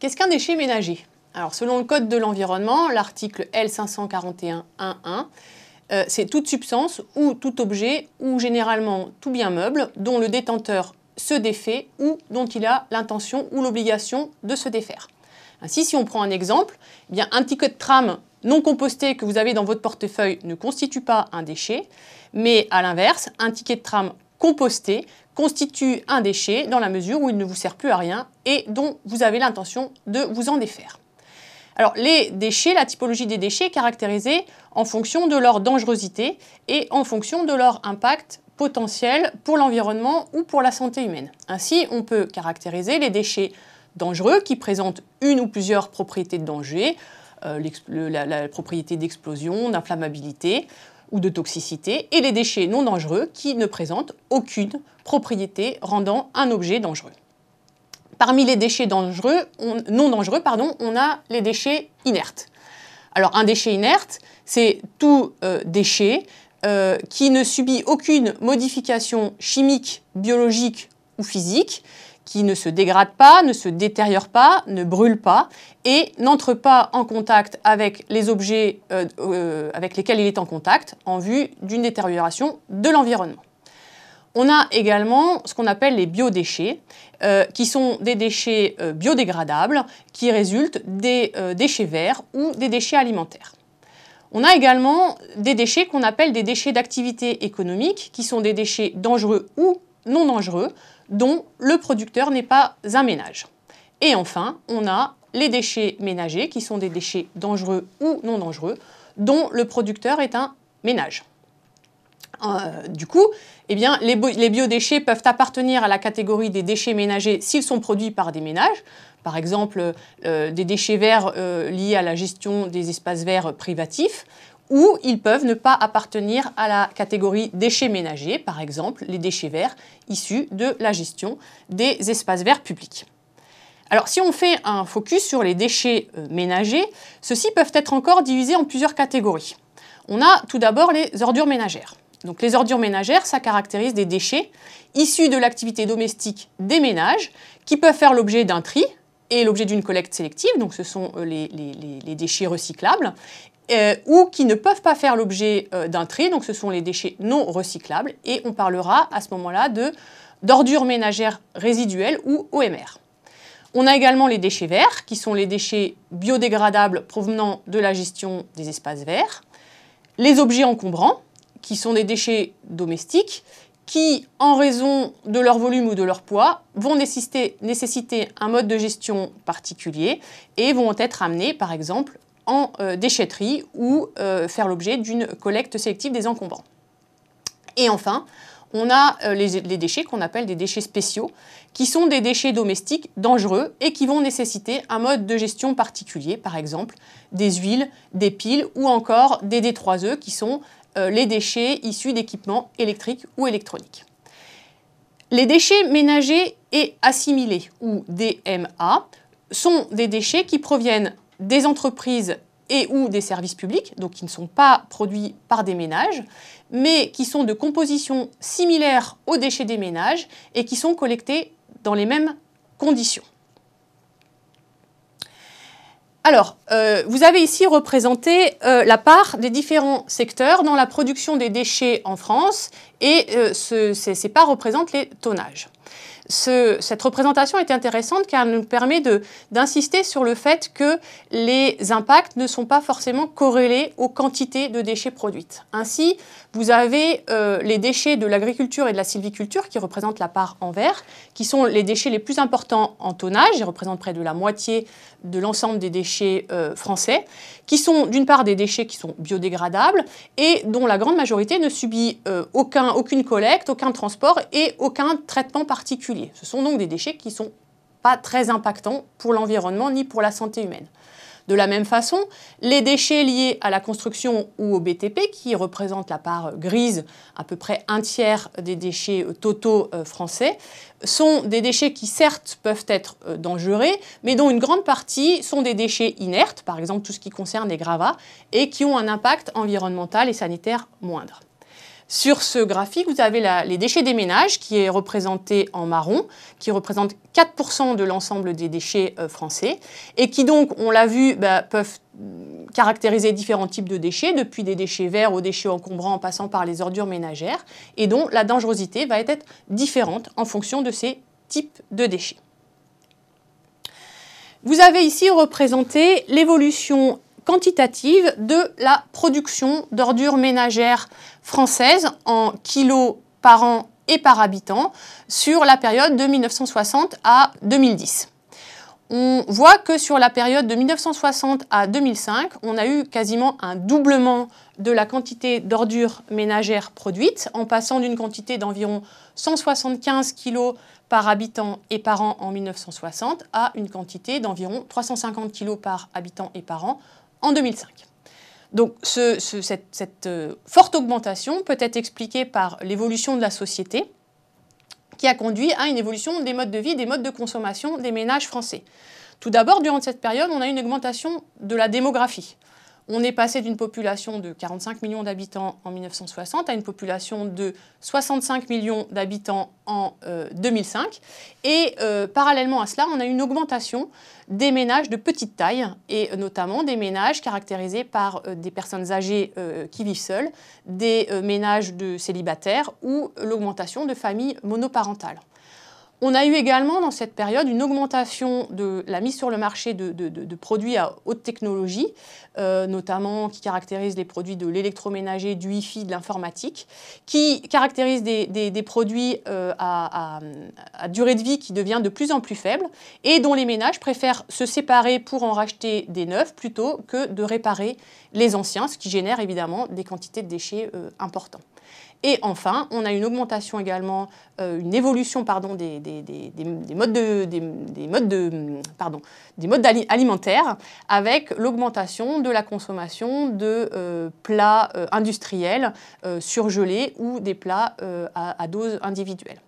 Qu'est-ce qu'un déchet ménager? Alors, selon le Code de l'environnement, l'article L541.1.1, euh, c'est toute substance ou tout objet ou généralement tout bien meuble dont le détenteur se défait ou dont il a l'intention ou l'obligation de se défaire. Ainsi, si on prend un exemple, eh bien, un ticket de tram non composté que vous avez dans votre portefeuille ne constitue pas un déchet, mais à l'inverse, un ticket de tram composté constitue un déchet dans la mesure où il ne vous sert plus à rien et dont vous avez l'intention de vous en défaire. Alors les déchets, la typologie des déchets est caractérisée en fonction de leur dangerosité et en fonction de leur impact potentiel pour l'environnement ou pour la santé humaine. Ainsi, on peut caractériser les déchets dangereux qui présentent une ou plusieurs propriétés de danger, euh, la, propriété d'explosion, d'inflammabilité ou de toxicité, et les déchets non dangereux qui ne présentent aucune propriété rendant un objet dangereux. Parmi les déchets dangereux, non dangereux, on a les déchets inertes. Alors un déchet inerte, c'est tout euh, déchet euh, qui ne subit aucune modification chimique, biologique ou physique, qui ne se dégrade pas, ne se détériore pas, ne brûle pas et n'entre pas en contact avec les objets euh, euh, avec lesquels il est en contact en vue d'une détérioration de l'environnement. On a également ce qu'on appelle les biodéchets, qui sont des déchets biodégradables qui résultent des déchets verts ou des déchets alimentaires. On a également des déchets qu'on appelle des déchets d'activité économique, qui sont des déchets dangereux ou non dangereux, dont le producteur n'est pas un ménage. Et enfin, on a les déchets ménagers, qui sont des déchets dangereux ou non dangereux, dont le producteur est un ménage. Euh, du coup, eh les, biodéchets peuvent appartenir à la catégorie des déchets ménagers s'ils sont produits par des ménages, par exemple euh, des déchets verts euh, liés à la gestion des espaces verts privatifs, ou ils peuvent ne pas appartenir à la catégorie déchets ménagers, par exemple les déchets verts issus de la gestion des espaces verts publics. Alors si on fait un focus sur les déchets ménagers, ceux-ci peuvent être encore divisés en plusieurs catégories. On a tout d'abord les ordures ménagères. Donc les ordures ménagères, ça caractérise des déchets issus de l'activité domestique des ménages qui peuvent faire l'objet d'un tri et l'objet d'une collecte sélective, donc ce sont euh, les, déchets recyclables, euh, ou qui ne peuvent pas faire l'objet euh, d'un tri, donc ce sont les déchets non recyclables, et on parlera à ce moment-là d'ordures ménagères résiduelles ou OMR. On a également les déchets verts, qui sont les déchets biodégradables provenant de la gestion des espaces verts, les objets encombrants, qui sont des déchets domestiques, qui, en raison de leur volume ou de leur poids, vont nécessiter, un mode de gestion particulier et vont être amenés, par exemple, en euh, déchetterie ou euh, faire l'objet d'une collecte sélective des encombrants. Et enfin, on a euh, les, déchets qu'on appelle des déchets spéciaux, qui sont des déchets domestiques dangereux et qui vont nécessiter un mode de gestion particulier, par exemple des huiles, des piles ou encore des D3E qui sont les déchets issus d'équipements électriques ou électroniques. Les déchets ménagers et assimilés, ou DMA, sont des déchets qui proviennent des entreprises et ou des services publics, donc qui ne sont pas produits par des ménages, mais qui sont de composition similaire aux déchets des ménages et qui sont collectés dans les mêmes conditions. Alors, euh, vous avez ici représenté euh, la part des différents secteurs dans la production des déchets en France et euh, ces parts représentent les tonnages cette représentation est intéressante car elle nous permet d'insister sur le fait que les impacts ne sont pas forcément corrélés aux quantités de déchets produites. Ainsi, vous avez euh, les déchets de l'agriculture et de la sylviculture qui représentent la part en vert, qui sont les déchets les plus importants en tonnage, ils représentent près de la moitié de l'ensemble des déchets euh, français, qui sont d'une part des déchets qui sont biodégradables et dont la grande majorité ne subit euh, aucun, aucune collecte, aucun transport et aucun traitement particulier. Ce sont donc des déchets qui ne sont pas très impactants pour l'environnement ni pour la santé humaine. De la même façon, les déchets liés à la construction ou au BTP, qui représentent la part grise, à peu près un tiers des déchets totaux euh, français, sont des déchets qui certes peuvent être euh, dangereux, mais dont une grande partie sont des déchets inertes, par exemple tout ce qui concerne les gravats, et qui ont un impact environnemental et sanitaire moindre. Sur ce graphique, vous avez les déchets des ménages qui est représenté en marron, qui représente 4% de l'ensemble des déchets euh, français et qui donc, on l'a vu, bah, peuvent caractériser différents types de déchets, depuis des déchets verts aux déchets encombrants en passant par les ordures ménagères, et dont la dangerosité va être différente en fonction de ces types de déchets. Vous avez ici représenté l'évolution quantitative de la production d'ordures ménagères françaises en kilos par an et par habitant sur la période de 1960 à 2010. On voit que sur la période de 1960 à 2005, on a eu quasiment un doublement de la quantité d'ordures ménagères produites, en passant d'une quantité d'environ 175 kg par habitant et par an en 1960 à une quantité d'environ 350 kg par habitant et par an en 2005. Donc cette, euh, forte augmentation peut être expliquée par l'évolution de la société qui a conduit à une évolution des modes de vie, des modes de consommation des ménages français. Tout d'abord, durant cette période, on a une augmentation de la démographie. On est passé d'une population de 45 millions d'habitants en 1960 à une population de 65 millions d'habitants en 2005. Euh, et euh, parallèlement à cela, on a une augmentation des ménages de petite taille, et notamment des ménages caractérisés par euh, des personnes âgées qui vivent seules, des ménages de célibataires ou l'augmentation de familles monoparentales. On a eu également dans cette période une augmentation de la mise sur le marché de, produits à haute technologie, euh, notamment qui caractérisent les produits de l'électroménager, du Wi-Fi, de l'informatique, qui caractérisent des, produits euh, à, durée de vie qui devient de plus en plus faible et dont les ménages préfèrent se séparer pour en racheter des neufs plutôt que de réparer les anciens, ce qui génère évidemment des quantités de déchets euh, importants. Et enfin, on a une augmentation également, euh, une évolution pardon, des, modes, alimentaires avec l'augmentation de la consommation de euh, plats euh, industriels surgelés ou des plats à, dose individuelle.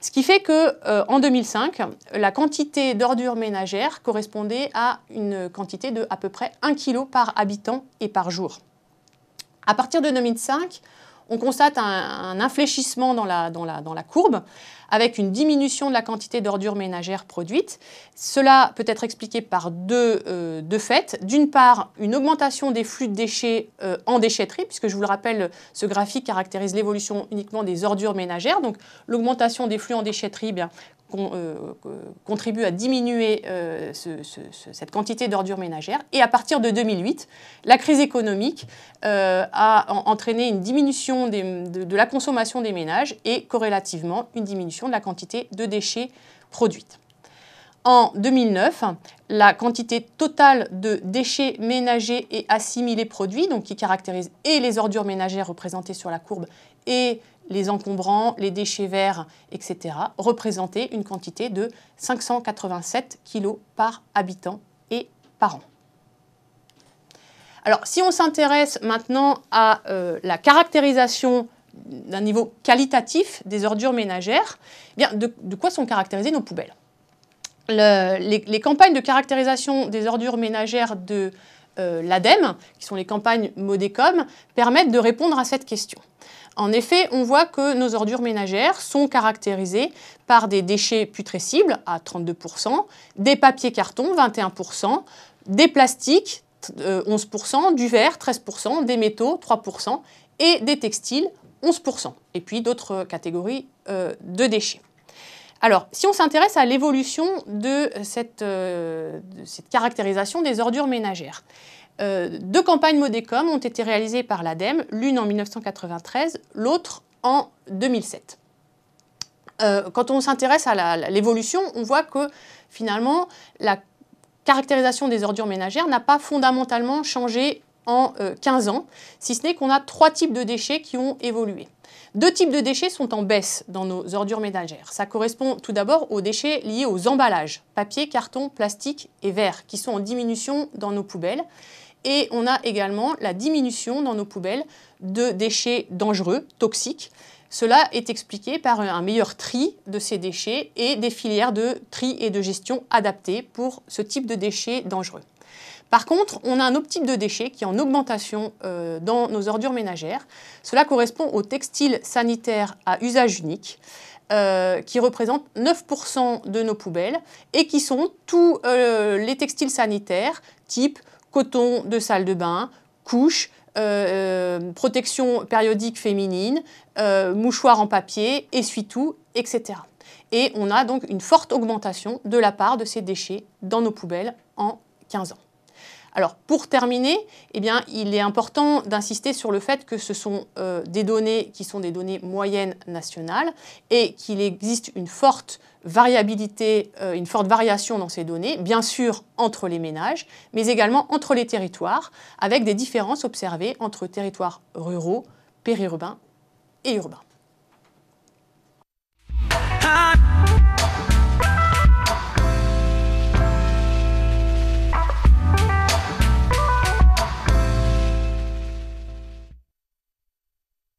Ce qui fait qu'en 2005, la quantité d'ordures ménagères correspondait à une quantité de à peu près 1 kg par habitant et par jour. À partir de 2005, on constate un, infléchissement dans la, courbe avec une diminution de la quantité d'ordures ménagères produites. Cela peut être expliqué par deux, euh, faits. D'une part, une augmentation des flux de déchets euh, en déchetterie, puisque je vous le rappelle, ce graphique caractérise l'évolution uniquement des ordures ménagères. Donc l'augmentation des flux en déchetterie, bien, euh, contribue à diminuer euh, cette quantité d'ordures ménagères. Et à partir de 2008, la crise économique euh, a entraîné une diminution de, la consommation des ménages et corrélativement une diminution de la quantité de déchets produites. En 2009, la quantité totale de déchets ménagers et assimilés produits, donc qui caractérise et les ordures ménagères représentées sur la courbe et les encombrants, les déchets verts, etc., représentaient une quantité de 587 kg par habitant et par an. Alors, si on s'intéresse maintenant à euh, la caractérisation d'un niveau qualitatif des ordures ménagères, eh bien, de, quoi sont caractérisées nos poubelles? Les, campagnes de caractérisation des ordures ménagères de euh, l'ADEME, qui sont les campagnes Modecom, permettent de répondre à cette question. En effet, on voit que nos ordures ménagères sont caractérisées par des déchets putrescibles à 32%, des papiers cartons 21%, des plastiques 11%, euh, du verre 13%, des métaux 3% et des textiles 11%, et puis d'autres catégories euh, de déchets. Alors, si on s'intéresse à l'évolution de, cette, euh, caractérisation des ordures ménagères, euh, deux campagnes Modecom ont été réalisées par l'ADEME, l'une en 1993, l'autre en 2007. Euh, quand on s'intéresse à l'évolution, on voit que finalement, la caractérisation des ordures ménagères n'a pas fondamentalement changé en 15 ans, si ce n'est qu'on a trois types de déchets qui ont évolué. Deux types de déchets sont en baisse dans nos ordures ménagères. Ça correspond tout d'abord aux déchets liés aux emballages, papier, carton, plastique et verre, qui sont en diminution dans nos poubelles. Et on a également la diminution dans nos poubelles de déchets dangereux, toxiques. Cela est expliqué par un meilleur tri de ces déchets et des filières de tri et de gestion adaptées pour ce type de déchets dangereux. Par contre, on a un autre type de déchets qui est en augmentation euh, dans nos ordures ménagères. Cela correspond aux textiles sanitaires à usage unique. Euh, qui représentent 9% de nos poubelles et qui sont tous euh, les textiles sanitaires type coton de salle de bain, couches, protection périodique féminine, mouchoirs en papier, essuie-tout, etc. Et on a donc une forte augmentation de la part de ces déchets dans nos poubelles en 15 ans. Alors pour terminer, eh il est important d'insister sur le fait que ce sont euh, des données qui sont des données moyennes nationales et qu'il existe une forte variabilité, euh, une forte variation dans ces données, bien sûr entre les ménages, mais également entre les territoires, avec des différences observées entre territoires ruraux, périurbains et urbains.